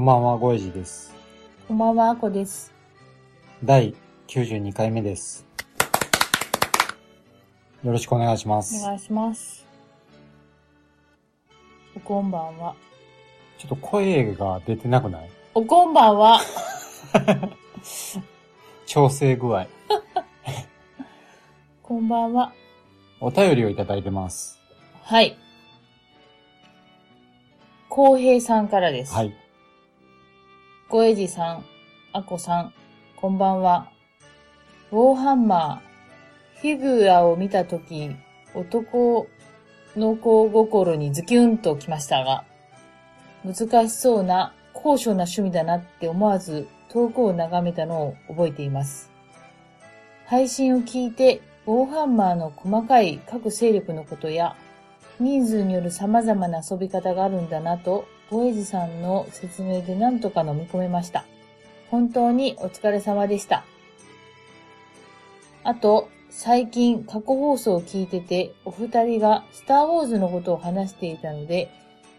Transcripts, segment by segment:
こんばんは、ごえじです。こんばんはあこです第92回目です。よろしくお願いします。お願いしますおこんばんはちょっと声が出てなくない？おこんばんは 調整具合。こんばんはお便りをいただいてます。はいこうへいさんからですはい。ごえじさん、あこさん、こんばんは。ウォーハンマー、フィギュアを見たとき、男の子心にズキュンときましたが、難しそうな高尚な趣味だなって思わず遠くを眺めたのを覚えています。配信を聞いて、ウォーハンマーの細かい各勢力のことや、人数による様々な遊び方があるんだなと、ゴエジさんの説明で何とか飲み込めました。本当にお疲れ様でした。あと、最近過去放送を聞いてて、お二人がスターウォーズのことを話していたので、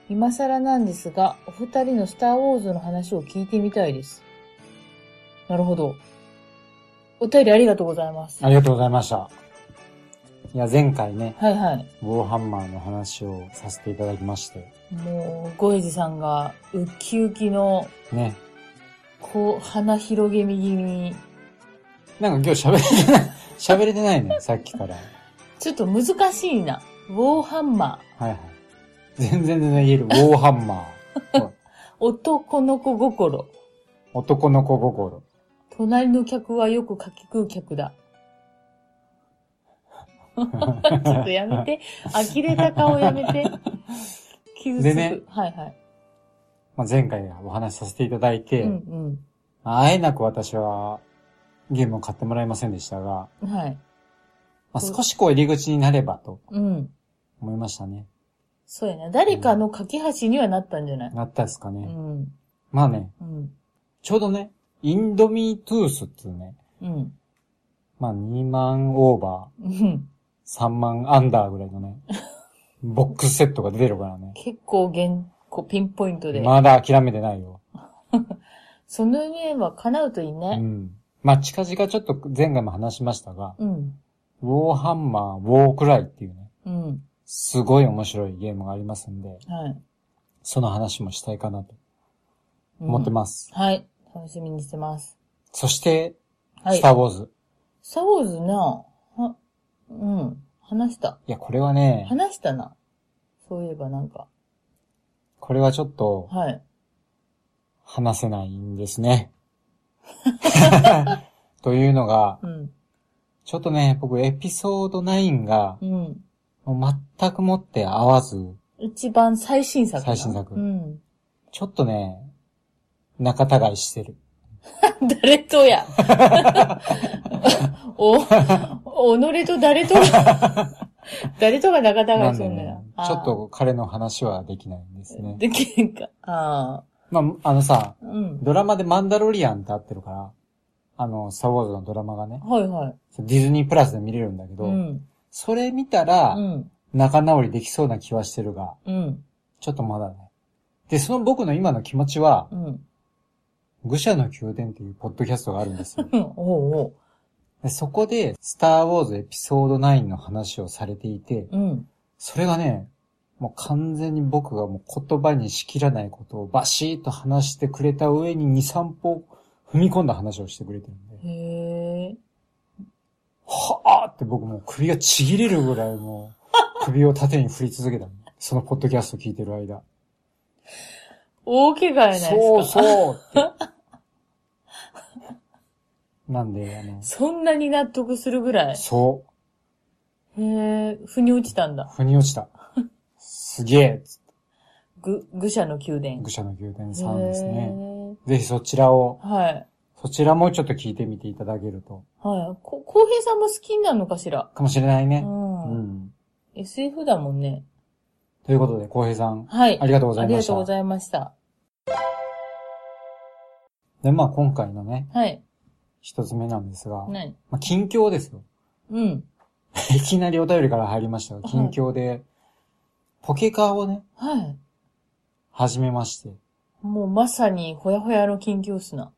今更なんですが、お二人のスターウォーズの話を聞いてみたいです。なるほど。お便りありがとうございます。ありがとうございました。いや、前回ね、はいはい。ウォーハンマーの話をさせていただきまして、もう、ゴエジさんがウッキウキの、ね。こう、鼻広げ右に、なんか今日喋れてない、喋れてないね、さっきから。ちょっと難しいな。ウォーハンマー。はいはい。全然全然言える。ウォーハンマー。男の子心。男の子心。隣の客はよくかき食う客だ。ちょっとやめて。呆れた顔やめて。傷つく。でねはいはい。まあ、前回お話しさせていただいて、うんあえなく私はゲームを買ってもらえませんでしたが、うん。はい。まあ、少しこう入り口になればとうん。思いましたね。そうやな。誰かの架け橋にはなったんじゃない？なったですかね。うん。まあね、うん。ちょうどね、インドミートゥースっていうね、うん。まあ2万オーバうん。ー、3万アンダーぐらいのね、ボックスセットが出てるからね。結構現、こうピンポイントで。まだ諦めてないよ。その夢は叶うといいうね。ん。まあ近々ちょっと前回も話しましたが、うん。ウォーハンマー、ウォークライっていうね、うん。すごい面白いゲームがありますんで、はい。その話もしたいかなとうん思ってます。はい。楽しみにしてます。そして、はい。スターウォーズ。スターウォーズな、は、うん。話した。いや、これはね、話したな。そういえばなんか。これはちょっとはい。話せないんですね。というのが、うん。ちょっとね、僕エピソード9がうん。もう全くもって合わず、一番最新作な。最新作うん。ちょっとね、仲違いしてる。誰とや？お、己と誰とが、誰とが仲なんで違いするんだよね。、ちょっと彼の話はできないんですね。できんか。ああ。まあ、あのさ、うん。ドラマでマンダロリアンって合ってるから、あの、スターウォーズのドラマがね、はいはい。ディズニープラスで見れるんだけど、うん。それ見たら、うん。仲直りできそうな気はしてるが、うん。ちょっとまだね。で、その僕の今の気持ちは、うん。愚者の宮殿っていうポッドキャストがあるんですよ。うん。おうおう。でそこで、スターウォーズエピソード9の話をされていて、うん。それがね、もう完全に僕がもう言葉にしきらないことをバシーと話してくれた上に2、3歩踏み込んだ話をしてくれてるんで、へえ。はぁーって僕もう首がちぎれるぐらいもう首を縦に振り続けたの。そのポッドキャスト聞いてる間。大怪我やないですか。そうそう。なんで、あの、そんなに納得するぐらい。そへえ、腑に落ちたんだう、。腑に落ちた。すげえっつってぐ、愚者の宮殿。愚者の宮殿さんですね。ね。ぜひそちらを、はい。そちらもちょっと聞いてみていただけると。はい。こ、浩平さんも好きなのかしら？かもしれないうね。ん。うん。SF だもんね。ということで、浩平さん、はい。ありがとうございました。ありがとうございました。で、まあ今回のね、はい。一つ目なんですが、何まあ近況ですよ。うん。いきなりお便りから入りましたが、近況で、ポケカーをね、はい。始めまして、もうまさにほやほやの近況っすな。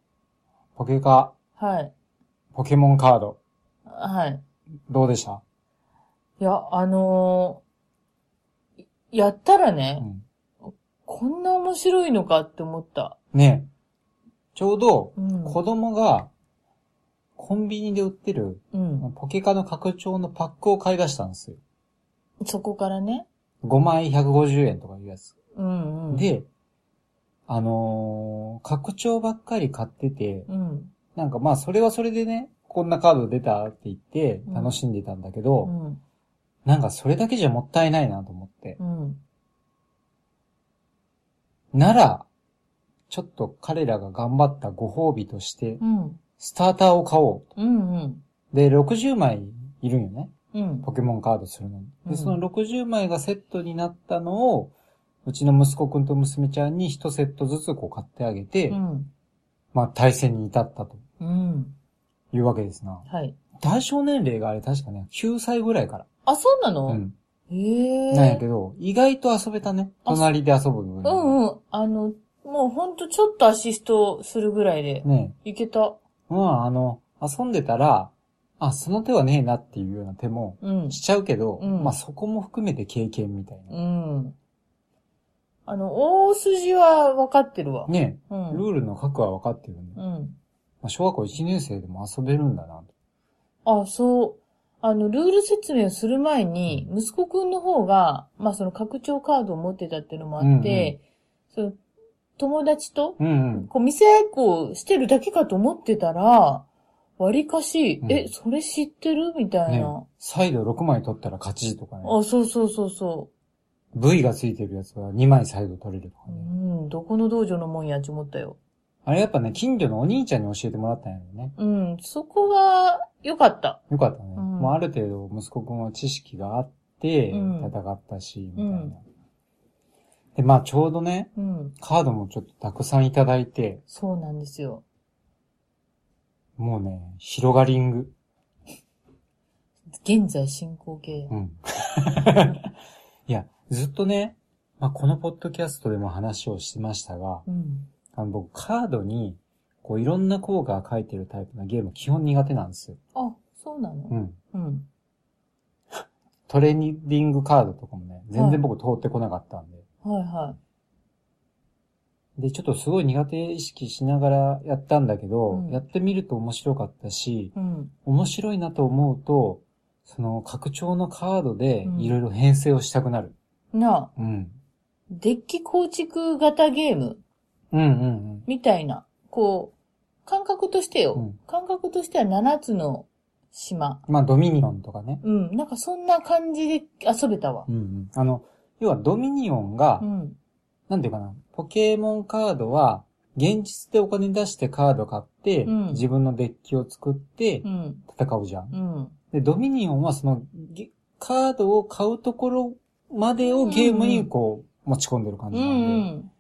ポケカはい。ー、ポケモンカード、はい。どうでした？いや、あのーやったらうね、ん。こんな面白いのかって思った。ねちょうどう、ん。子供が、コンビニで売ってる、うん。ポケカの拡張のパックを買い出したんですよ。そこからね。5枚150円とかいうやつ。うんうん。、で、あのー拡張ばっかり買ってて、うん。なんかまあそれはそれでね、こんなカード出たって言ってうん楽しんでたんだけうど、ん。なんかそれだけじゃもったいないなと思って。うん。なら、ちょっと彼らが頑張ったご褒美として、うん。スターターを買おうと。うん。うん。で、60枚いるんよね。うん。ポケモンカードするのに。で、うんその60枚がセットになったのを、うちの息子くんと娘ちゃんに1セットずつこう買ってあげて、うん。まあ対戦に至ったとうん。いうわけですな。はい。対象年齢があれ確かね、9歳ぐらいから。あ、そうなの、うん。へえ。なんやけど、意外と遊べたね。あ隣で遊ぶ分にはうんうん。あの、もうほんとちょっとアシストするぐらいで、ねいけた。まあ、あの、遊んでたら、あ、その手はねえなっていうような手もうん。しちゃうけど、うんまあそこも含めて経験みたいな。うん。あの、大筋は分かってるわ。ねうん。ルールの核は分かってるんうん。あ、小学校1年生でも遊べるんだなと。あ、そう。あの、ルール説明をする前に、息子くんの方が、まあその拡張カードを持ってたっていうのもあって、その友達と、うんうん。こう、見せ合いっこをしてるだけかと思ってたら、割かし、うんえ、それ知ってる？みたいねな。サイド6枚取ったら勝ちとかね。あ、そうそうそうそ V がついてるやつは2枚サイド取れるとかう。うね。ん、どこの道場のもんやって思ったよ。あれやっぱね、近所のお兄ちゃんに教えてもらったんやろね。うん、そこが良かった。よかったね。うんもうある程度息子くんは知識があって、うん戦ったし、みたいな。うんで、まあちょうどね、うん、カードもちょっとたくさんいただいて、そうなんですよ。もうね、広がりング。現在進行形う。ん。いや、ずっとね、まあこのポッドキャストでも話をしてましたが、うん。あの僕カードに、こういろんな効果が書いてるタイプのゲーム基本苦手なんですよ。あ、そうなの？うん。うん。トレーディングカードとかもね、全然僕通ってこなかったんで。はいはで、ちょっとすごい苦手意識しながらやったんだけど、うんやってみると面白かったし、い。うん。面白いなと思うと、その拡張のカードでうんいろいろ編成をしたくなる。なあ、うん。デッキ構築型ゲーム？うんうんみたいな、こう、感覚としてよ。うん感覚としては7つの島。うん。まあドミニオンとかね。うん。なんかそんな感じで遊べたわう。んうん。あの、要はドミニオンが、うん。なんていうかな、ポケモンカードは、現実でお金出してカード買って、うん自分のデッキを作ってうん。戦うじゃん。うん。で、ドミニオンはその、ゲカードを買うところまでをゲームにこう、持ち込んでる感うじなんで。んうん。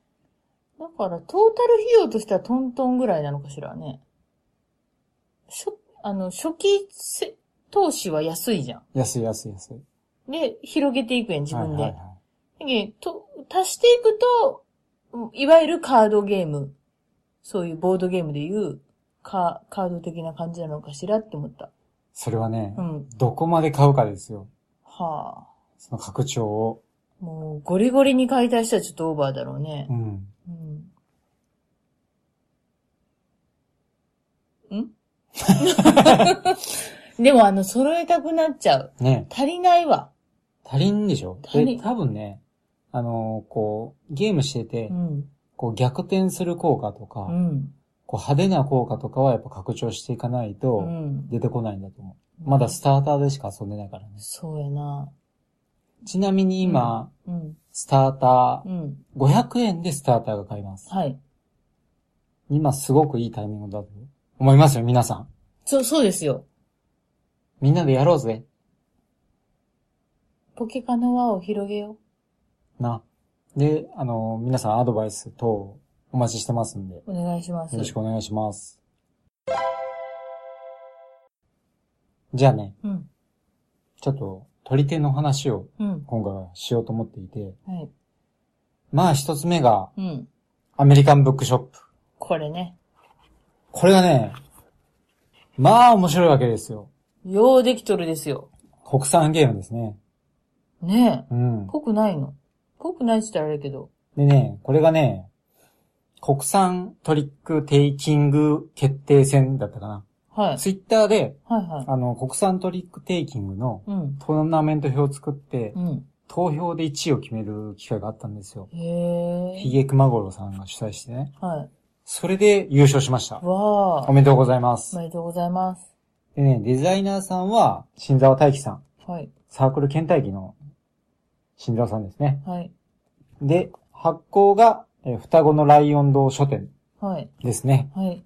だから、トータル費用としてはトントンぐらいなのかしらね。しょ、あの、初期せ投資は安いじゃ安い安い安い。ん。で、広げていくやん、自分で。はいはいはいでと足していくと、うんいわゆるカードゲーム。そういうボードゲームでいう、カカード的な感じなのかしらって思った。それはね、うん。どこまで買うかですよ。はあ。その拡張を。もう、ゴリゴリに買いたい人はちょっとオーバーだろうねう。ん。うん。ん？でもあの、揃えたくなっちゃう。ね足りないわ。足りんでしょ？足りで、多分ね、あのーこう、ゲームしてて、うん。こう逆転する効果とか、うん。こう派手な効果とかはやっぱ拡張していかないとうん。出てこないんだと思う。まだスターターでしか遊んでないからね。そうやな。ちなみに今、うん。スタータうん。ー、500円でスターターが買えます。はい。今すごくいいタイミングだと思いますよ、皆さん。そう、そうですよ。みんなでやろうぜ。ポケカの輪を広げよな。で、あの、皆さんアドバイス等お待ちしてますんで、よう。お願いします。ろしくお願いします。じゃあね、うん。ちょっと取り手の話をうん。今回はしようと思っていて、はい。まあ一つ目がうん。アメリカンブックショップ。これね。これがね、まあ面白いわけですよ。ようできとるですよ。国産ゲームですね。ねえ。うん。ぽくないの？ぽくないって言ったらあれやけど。でね、これがね、国産トリックテイキング決定戦だったかな。はい。ツイッターで、はいはい。あの、国産トリックテイキングのうん。トーナメント表を作ってう、ん。投票で1位を決める機会があったんですよ。へえ。ヒゲクマゴロさんが主催してね。はい。それで優勝しました。わあ。おめでとうございますお。めでとうございます。でね、デザイナーさんは、新沢大樹さん。はい。サークル県大樹の新沢さんですね。はい。で、発行が、えー双子のライオン堂書店はい。ですね。はい。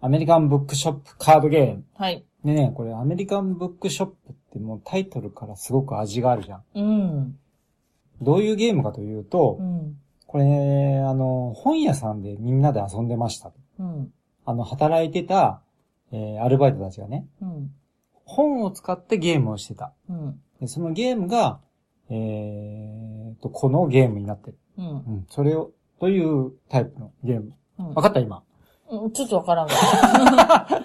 アメリカンブックショップカードゲーム。はい。でね、これアメリカンブックショップってもうタイトルからすごく味があるじゃん。うん。どういうゲームかというと、うん。これね、あの、本屋さんでみんなで遊んでました。うん。あの、働いてた、えーアルバイトたちがね、うん。本を使ってゲームをしてた。うん。でそのゲームが、えーと、このゲームになってる。うんう。ん。それを、というタイプのゲーム。うんわかった？今。うん。ちょっとわからんが。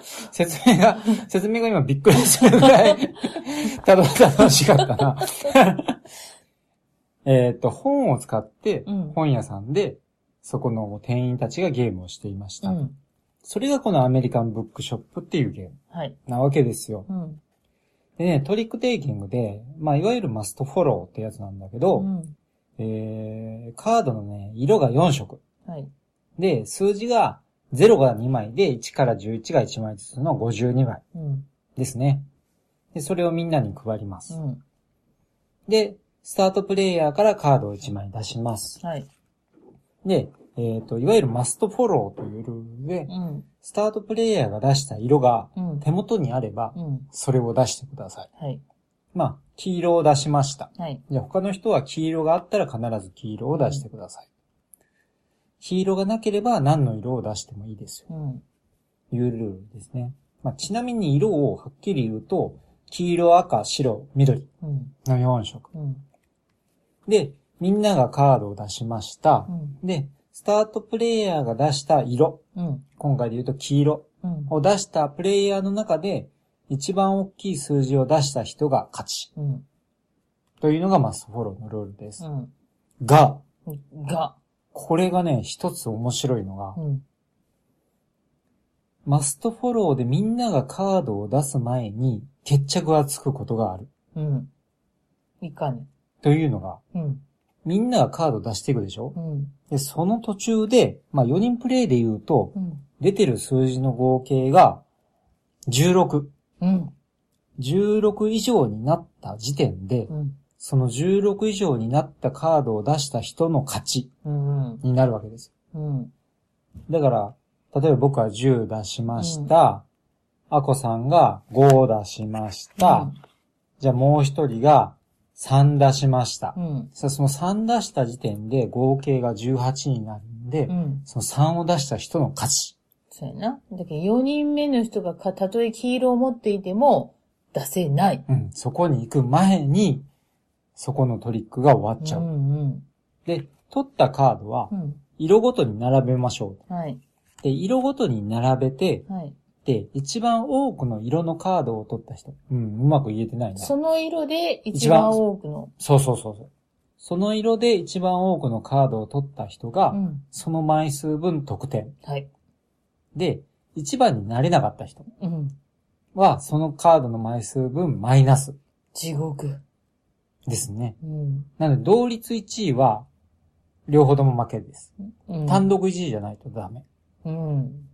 説明が、説明が今びっくりするぐらい、たど楽しかったな。えっと、本を使ってうん、本屋さんで、そこの店員たちがゲームをしていました。うん。それがこのアメリカンブックショップっていうゲームはい。なわけですよ。うん。でね、トリックテイキングで、まあ、いわゆるマストフォローってやつなんだけど、うん。えー、カードのね、色が4色。はい。で、数字が0が2枚で1から11が1枚ずつの52枚うん。ですね。で、それをみんなに配ります。うん。で、スタートプレイヤーからカードを1枚出します。はい。で、えっ、と、いわゆるマストフォローというルールでう、ん。スタートプレイヤーが出した色がうん。手元にあれば、うん。それを出してください。はい。まあ、黄色を出しました。はい。じゃあ他の人は黄色があったら必ず黄色を出してください。黄色がなければ何の色を出してもいいですよ。うん。いうルールですね。まあ、ちなみに色をはっきり言うと、黄色、赤、白、緑うん。の4色。うん。で、みんながカードを出しましたう。ん。で、スタートプレイヤーが出した色、うん。今回で言うと黄色うん。を出したプレイヤーの中で、一番大きい数字を出した人が勝ち。うん。というのがマストフォローのルールです。うん。が、が。これがね、一つ面白いのがう、ん。マストフォローでみんながカードを出す前に決着がつくことがある。うん。いかね。というのが、うん。みんながカードを出していくでしょ？うん。で、その途中で、まあ4人プレイで言うと、うん。出てる数字の合計が16。うん。16以上になった時点でう、ん。その16以上になったカードを出した人の勝ちうん。になるわけです。うん。だから、例えば僕は10出しました。アコさんが5出しました。じゃあもう一人が3出しました。うん。その3出した時点で合計が18になるんで、うん。その3を出した人の勝ち。そうやな。だけど4人目の人がか、たとえ黄色を持っていても、出せない。うん。そこに行く前に、そこのトリックが終わっちゃう。うんうん。で、取ったカードはう、ん。色ごとに並べましょう。はい。で、色ごとに並べて、はい。で、一番多くの色のカードを取った人。うん、うまく言えてないな。その色で一番多くの。そうそうそうそう。その色で一番多くのカードを取った人が、うん。その枚数分得点。はい。で、一番になれなかった人うん。は、そのカードの枚数分マイナス地獄。ですね。うん。なので、同率1位は、両方とも負けです。うん単独1位じゃないとダメ。うん。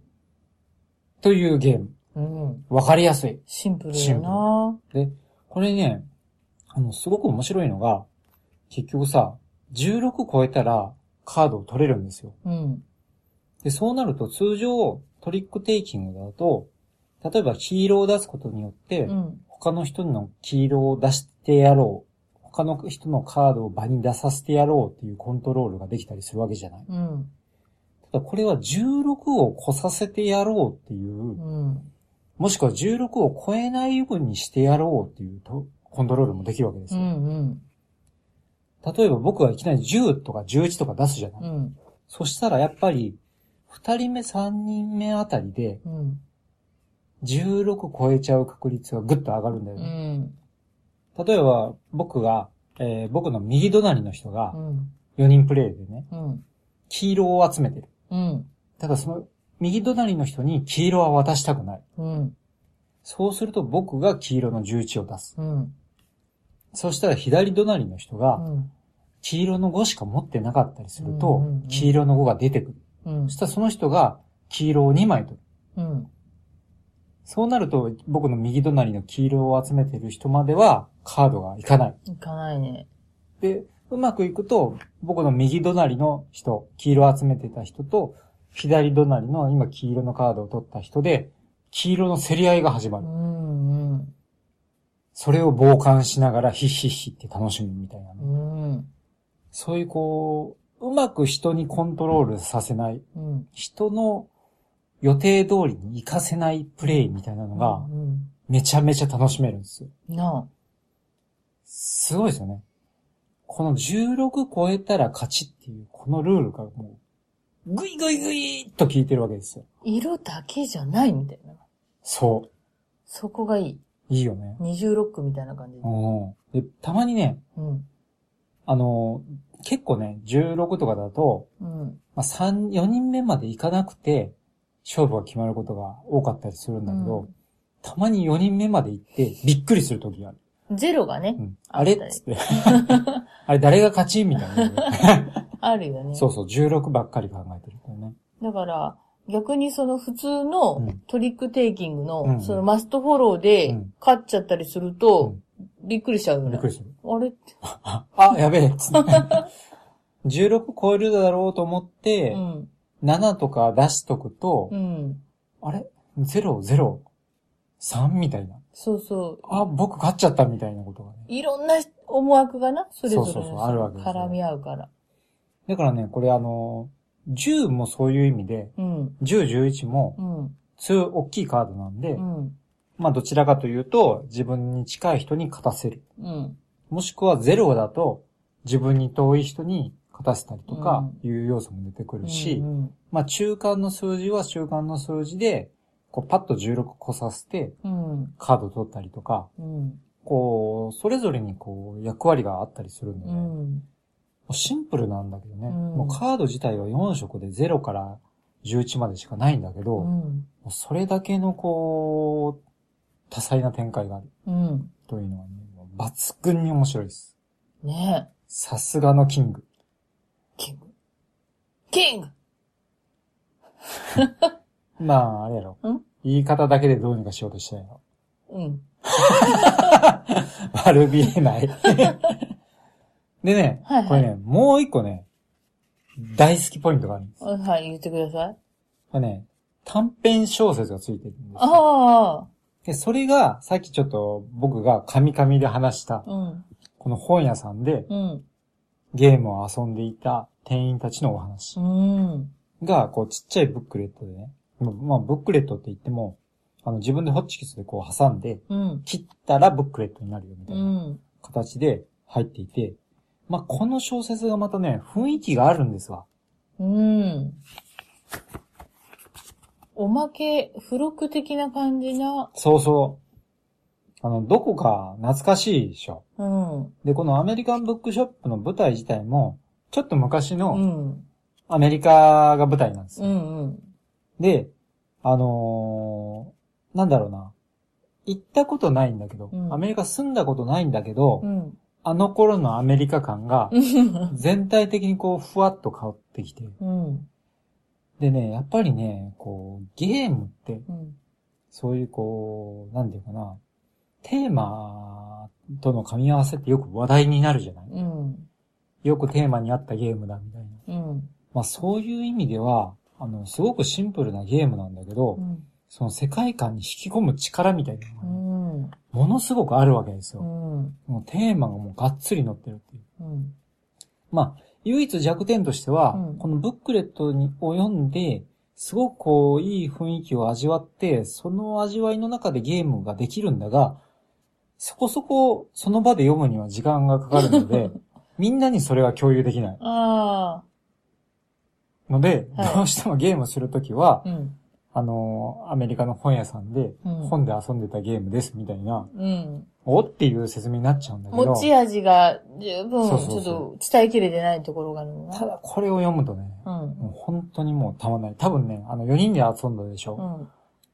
というゲーム。うん。わかりやすい。シンプルよなで、これね、あの、すごく面白いのが、結局さ、16超えたらカードを取れるんですよ。うん。で、そうなると通常トリックテイキングだと、例えば黄色を出すことによって、うん。他の人の黄色を出してやろう。他の人のカードを場に出させてやろうっていうコントロールができたりするわけじゃない。うん。これは16を越させてやろうっていう、うん。もしくは16を超えないようにしてやろうっていうとコントロールもできるわけですうよ。ん。例えば僕がいきなり10とか11とか出すじゃない。うん。そしたらやっぱり、2人目3人目あたりでうん。16超えちゃう確率がぐっと上がるんだようね。ん。例えば僕が、えー僕の右隣の人がうん。4人プレイでね、うん。黄色を集めてる。うん。ただその右隣の人に黄色は渡したくない。うん。そうすると僕が黄色の11を出す。うん。そしたら左隣の人がうん。黄色の5しか持ってなかったりすると黄色の5が出てくる。うんそしたらその人が黄色を2枚取る。うん。そうなると僕の右隣の黄色を集めてる人まではカードがいかない。いかないね。で、うまくいくと僕の右隣の人、黄色を集めてた人と左隣の今黄色のカードを取った人で黄色の競り合いが始まうる。ん。うん。それを傍観しながらヒッヒッヒって楽しむみたいなね。うん。そういうこう、うまく人にコントロールさせない、うん。人の予定通りに活かせないプレイみたいなのがうん。めちゃめちゃ楽しめるんですよ。なすごいですよね。この16超えたら勝ちっていうこのルールがもう、ぐいぐいぐいっと効いてるわけですよ。色だけじゃないみたいな。そそこがいい。う。いいよね。二重ロックみたいな感じで。うん。で、たまにね、うん。あの、結構ね、16とかだと、うん。まあ、3、4人目までいかなくて、勝負が決まることが多かったりするんだけど、うんたまに4人目まで行って、びっくりするときがある。ゼロがねう、ん、あれあっっつって。あれ誰が勝ちみたいな、あるよね。そうそう、16ばっかり考えてるからね。だから、逆にその普通うのんトリックテイキングの、うんそのマストフォローうでん勝っちゃったりすると、びっくりしちゃうよねびっく。りする。あれって。あ、やべえっつって。16超えるだろうと思って、うん。7とか出しとくと、うん。あれ ?0、0、3みたいな。そうそう。あ、僕勝っちゃったみたいなことがね。いろんな思惑がな、それぞれのそうそうそうあるわけですよ絡み合うから。だからね、これあの、10もそういう意味で、うん。10、11もう、ん。強い大きいカードなんで、うん。まあどちらかというと、自分に近い人に勝たせる。うん。もしくは0だと、自分に遠い人に勝たせたりとか、いう要素も出てくるし、うん。まあ中間の数字は中間の数字で、こうパッと16個させて、うん。カード取ったりとか、うん。こう、それぞれにこう、役割があったりするんでね。うもん。うシンプルなんだけどね。うんもうカード自体は4色で0から11までしかないんだけど、それだけのこう、多彩な展開があるうん。というのはね、もう抜群に面白いです。ねえ。さすがのキング。キング。キング まあ、あれやろん？言い方だけでどうにかしようとしたやろ。うん。悪びれない。でね、はいはいこれね、もう一個ね、大好きポイントがあるんです。はい、言ってください。これね、短編小説がついてるんですよ。あで、それが、さっきちょっと僕がカミカミで話したあ。、うん。この本屋さんでうん。ゲームを遊んでいた店員たちのお話うん。が、こうちっちゃいブックレットでね、まあまあ、ブックレットって言っても、あの、自分でホッチキスでこう挟んで、うん。切ったらブックレットになるよみたう。いなん形で入っていて、まあ、この小説がまたね、雰囲気があるんですわ。うん。おまけ、付録的な感じな。そうそう。あの、どこか懐かしいでしょ。うん。で、このアメリカンブックショップの舞台自体も、ちょっと昔うのん。アメリカが舞台なんですよ。うん。うん。で、あのーなんだろうな。行ったことないんだけど、うんアメリカ住んだことないんだけど、うん。あの頃のアメリカ感がうん。全体的にこうふわっと変わってきて。うん。でね、やっぱりね、こう、ゲームって、うん。そういうこう、なんていうかな、テーマとの噛み合わせってよく話題になるじゃない？うん。よくテーマに合ったゲームだみたいな。うん。まあそういう意味では、あの、すごくシンプルなゲームなんだけど、うん。その世界観に引き込む力みたいなのがうね、ん。ものすごくあるわけですよ。うん。もうテーマがもうがっつり載ってるっていう。うん。まあ、唯一弱点としては、うんこのブックレットにを読んで、すごくこう、いい雰囲気を味わって、その味わいの中でゲームができるんだが、そこそこその場で読むには時間がかかるので、みんなにそれは共有できない。あので、はいどうしてもゲームするときはあ。、うん。あの、アメリカの本屋さんで、うん本で遊んでたゲームですみたいな、うん。お？っていう説明になっちゃうんだけど、持ち味が十分、ちそうそうそうょっと伝えきれてないところがあるのな。ただこれを読むとね、うん。もう本当にもうたまんない。多分ね、あの4人で遊んだでしょ。うん。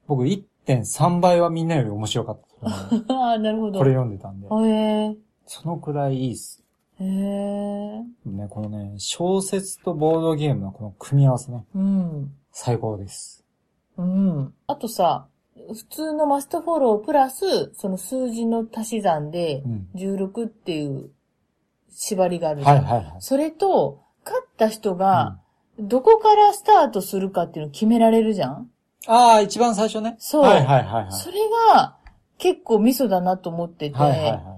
僕1.3倍はみんなより面白かったと思う。ああ、なるほど。これ読んでたんで。へえ。そのくらいいいっす。へえ。ね、このね、小説とボードゲームのこの組み合わせね、うん。最高です。うん。あとさ、普通のマストフォロープラス、その数字の足し算でうん。16っていう縛りがあるじゃんはいはいはい。それと、勝った人が、どこからスタートするかっていうのを決められるじゃんああ、一番最初ね。そうはいはいはいはい。それが、結構ミソだなと思ってて、はいはいは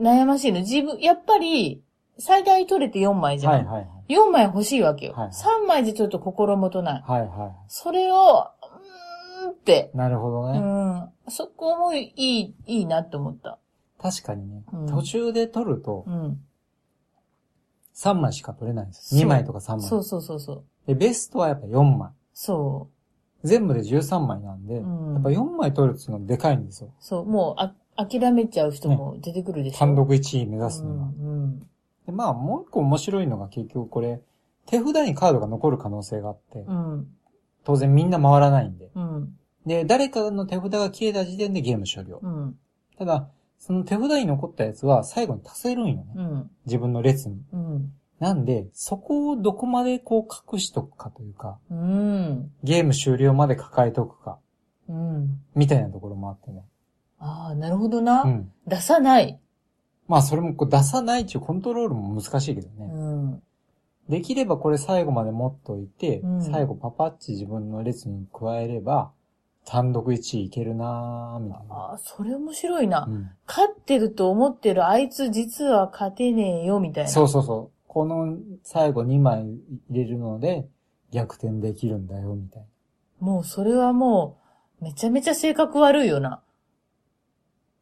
悩ましいの。自分、やっぱり、最大取れて4枚い。じゃん。はいはいはい。4枚欲しいわけよ。はい3枚じゃちょっと心もとない。はいはそれを、うーんって、い。なるほどうね。ん。そこもいい、いいなって思った。確かにねうん、途中で取るとうん。3枚しか取れないんです。そう2枚とか3枚。そうそうそうそう。で、ベストはやっぱ4枚。そ全部で13枚なんで、うんやっぱ4枚取るっていうのはでかいんですよ。う。そう。もう、あ、諦めちゃう人も出てくるでしょ？単独1位目指すうのは。ん。でまあ、もう一個面白いのが結局これ、手札にカードが残る可能性があって、うん。当然みんな回らないんで。うん。で、誰かの手札が消えた時点でゲーム終了。うん。ただ、その手札に残ったやつは最後に足せるんよね。うん。自分の列に。うん。なんで、そこをどこまでこう隠しとくかというか、うん。ゲーム終了まで抱えとくか、うん。みたいなところもあってね。ああ、なるほどな。うん。出さない。まあそれもこう出さないっていうコントロールも難しいけどうね。ん。できればこれ最後まで持っといて、うん最後パパッチ自分の列に加えれば、単独1位いけるなーみたいな。ああ、それ面白いな。うん、勝ってると思ってるあいつ実は勝てねえよ、みたいな。そうそうそう。この最後2枚入れるので逆転できるんだよ、みたいな。もうそれはもう、めちゃめちゃ性格悪いよな。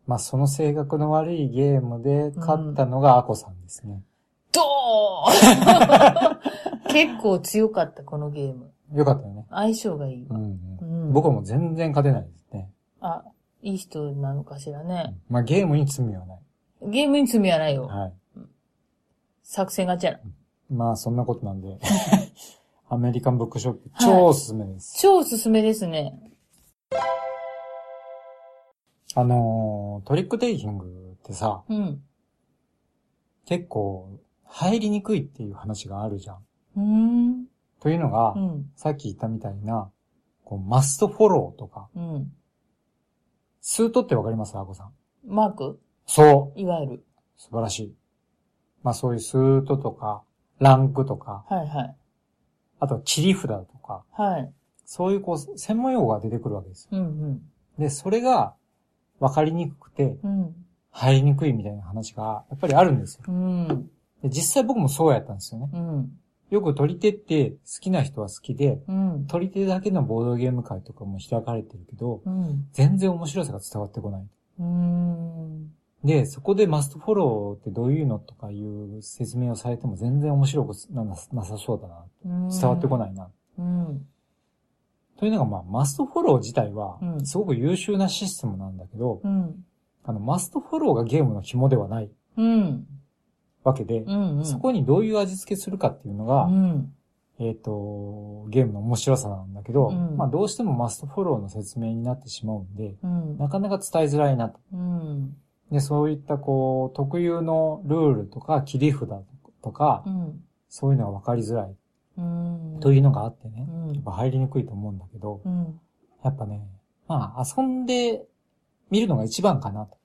まあその性格の悪いゲームで勝ったのがアコさんですね。ドーン 結構強かった、このゲーム。よかったよね。相性がいいわ。うんううんん。僕はもう全然勝てないですね。あ、いい人なのかしらね。まあゲームに罪はない。ゲームに罪はないよ。はい。作戦勝ちやな。まあそんなことなんで。アメリカンブックショップ、はい超おすすめです。超おすすめですね。あのートリックテイキングってさ、うん。結構入りにくいっていう話があるじゃん。うーん。というのが、うん。さっき言ったみたいな、こうマストフォローとか、うん。スートってわかります？アコさん。マーク？そう。いわゆる。素晴らしい。まあそういうスートとか、ランクとか、はいはい。あと切り札とか、はい。そういうこう、専門用語が出てくるわけですよ。うんうん。で、それが分かりにくくて、うん。入りにくいみたいな話が、やっぱりあるんですよ。うん。で実際僕もそうやったんですよね。うん。よく取り手って好きな人は好きで、うん。取り手だけのボードゲーム会とかも開かれてるけど、うん。全然面白さが伝わってこない。うん。で、そこでマストフォローってどういうのとかいう説明をされても全然面白くなななさそうだな。伝わってこい。ないな。うん。というのが、まあ、マストフォロー自体はう、んすごく優秀なシステムなんだけど、うん。あの、マストフォローがゲームの紐ではないうん。わけで、うん。そこにどういう味付けするかっていうのが、うん。えっ、と、ゲームの面白さなんだけど、うんまあどうしてもマストフォローの説明になってしまうんで、うん。なかなか伝えづらいなと。うん。で、そういったこう、特有のルールとか切り札とか、うん。そういうのが分かりづらいうん。というのがあってね、うんやっぱ入りにくいと思うんだけど、うん。やっぱね、まあ遊んでみるのが一番かなと。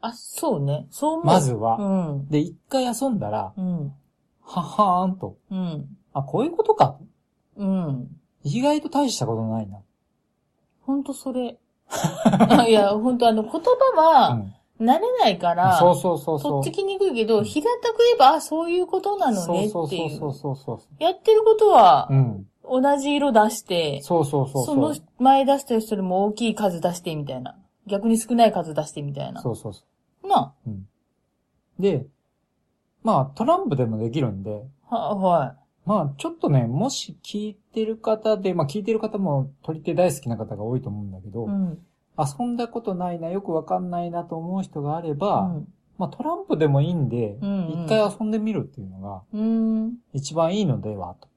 あ、そうね。そう思う。まずは。うん。で、一回遊んだら、うん。ははーんと。うん。あ、こういうことか。うん。意外と大したことないな。ほんとそれ。あ いや、ほんとあの、言葉は、うん。慣れないから、そうそうそうそう。とっつきにくいけど、平たく言えば、あそういうことなのそうねそうそうっていう。そうそう。やってることはう、ん。同じ色出して、そうそうそうそう。その前出した人よりも大きい数出してみたいな。逆に少ない数出してみたいな。そうそうそなう。うん。で、まあ、トランプでもできるんで、あ、は、はまあ、ちょっとね、もし聞いてる方で、まあ聞いてる方も取り手大好きな方が多いと思うんだけど、い。うん。遊んだことないな、よくわかんないなと思う人があれうば、ん。まあトランプでもいいんで、うんうん一回遊んでみるっていうのがうん。一番いいのではと。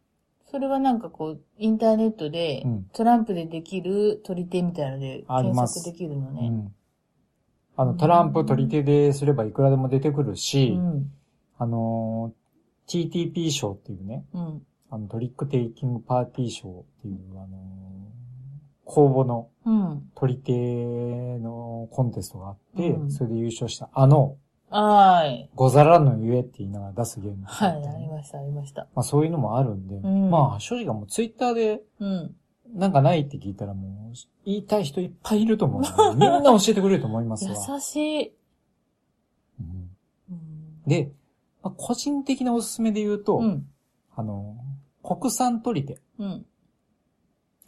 それはなんかこう、インターネットでうん、トランプでできる取り手みたいなので検索できるのね。うん。あの、トランプ取り手ですればいくらでも出てくるうし、ん。あのー、TTP 賞っていうね、うん。あの、トリックテイキングパーティー賞っていう、あのー公募のうん。取り手のコンテストがあって、うんそれで優勝した、あの、はーい。ござらぬゆえって言いながら出すゲームとかはい、ありました、ありました。まあそういうのもあるんで、んまあ正直もうツイッターでうん。なんかないって聞いたらもう言いたい人いっぱいいると思う。みんな教えてくれると思いますわ。優しい。うんうん。で、まあ、個人的なおすすめで言うと、うん。あの、国産取り手うん。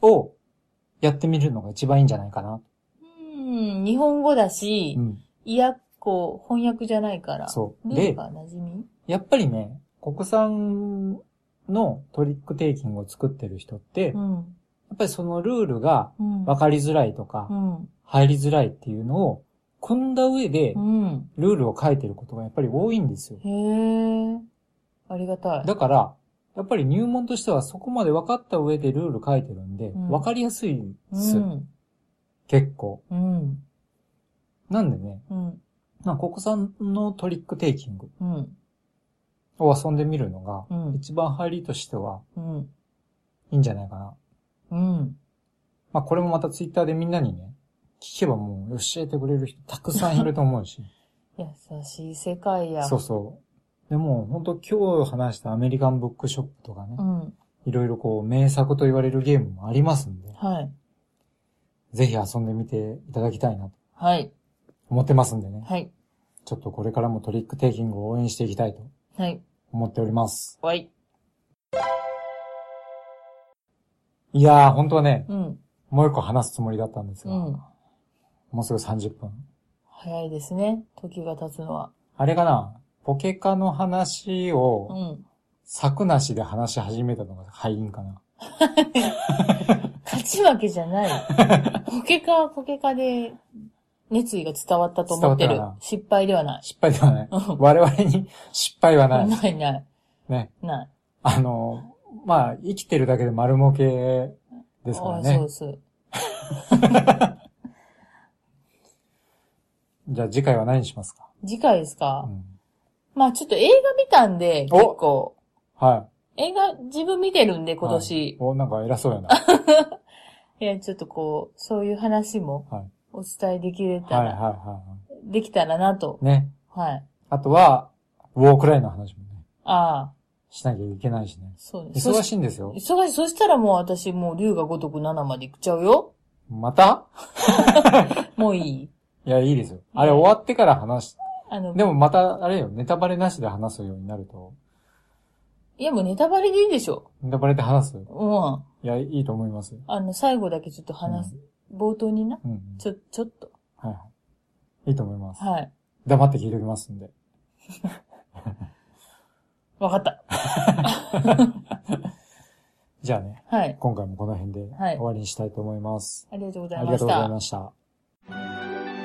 をやってみるのが一番いいんじゃないかな。うん。日本語だしう、ん。いや、こう、翻訳じゃないから。そうでみ？やっぱりね、国産のトリックテイキングを作ってる人って、やうん。っぱりそのルールがうん。分かりづらいとかう、ん。入りづらいっていうのを組んだ上でう、ん。ルールを書いてることがやっぱり多いんですよ。へえ。ありがたい。だから、やっぱり入門としてはそこまで分かった上でルール書いてるんで、うん分かりやすいです。うん。結構。うん。なんでね、うん。まあ、国産のトリックテイキングうん。を遊んでみるのが、うん。一番入りとしてはうん。いいんじゃないかな。うん。まあ、これもまたツイッターでみんなにね、聞けばもう教えてくれる人たくさんいると思うし。優しい世界や。そうそう。でも、本当今日話したアメリカンブックショップとかね、うん。いろいろこう名作と言われるゲームもありますんで、はい。ぜひ遊んでみていただきたいなとはい。思ってますんでね。はい。ちょっとこれからもトリックテイキングを応援していきたいとはい。思っております。はい。いやー、本当はね、うん。もう一個話すつもりだったんですが、うんもうすぐ30分。早いですね。時が経つのは。あれかな？ポケカの話うを、ん。策なしで話し始めたのが敗因かな。勝ち負けじゃない。ポケカはポケカで熱意が伝わったと思ってる失敗ではない。失敗ではない。うん我々に失敗はない。ないない。ね。ない。あの、まあ、生きてるだけで丸儲けですからあね。そうそう。じゃあ次回は何しますか、次回ですか、うん、まあちょっと映画見たんで、結お構。は映画自分見てるんで、い。今年。はいお、なんか偉そうやな。いや、ちょっとこう、そういう話もはい。お伝えできれはいたら、はいはいはできたらなと。い。ね。はい。あとは、ウォークライの話もね、ああ、しなきゃいけないしね。そうです。忙しいんですよ。忙しい。そしたらもう私もう竜が如く7まで行っちゃうよ。また？もういいいや、いいですよ。あれ終わってから話し、あの、でもまた、あれよ、ネタバレなしで話すようになると、いやもうネタバレでいいでしょ。ネタバレで話すうん。いや、いいと思います。あの、最後だけちょっと話す。冒頭にな。うんうん。ちょ、ちょっと。はいはい。いいと思います。はい。黙って聞いておきますんで。わかった。じゃあね、はい。今回もこの辺ではい終わりにしたいと思います。ありがとうござありがとうございいました。ました。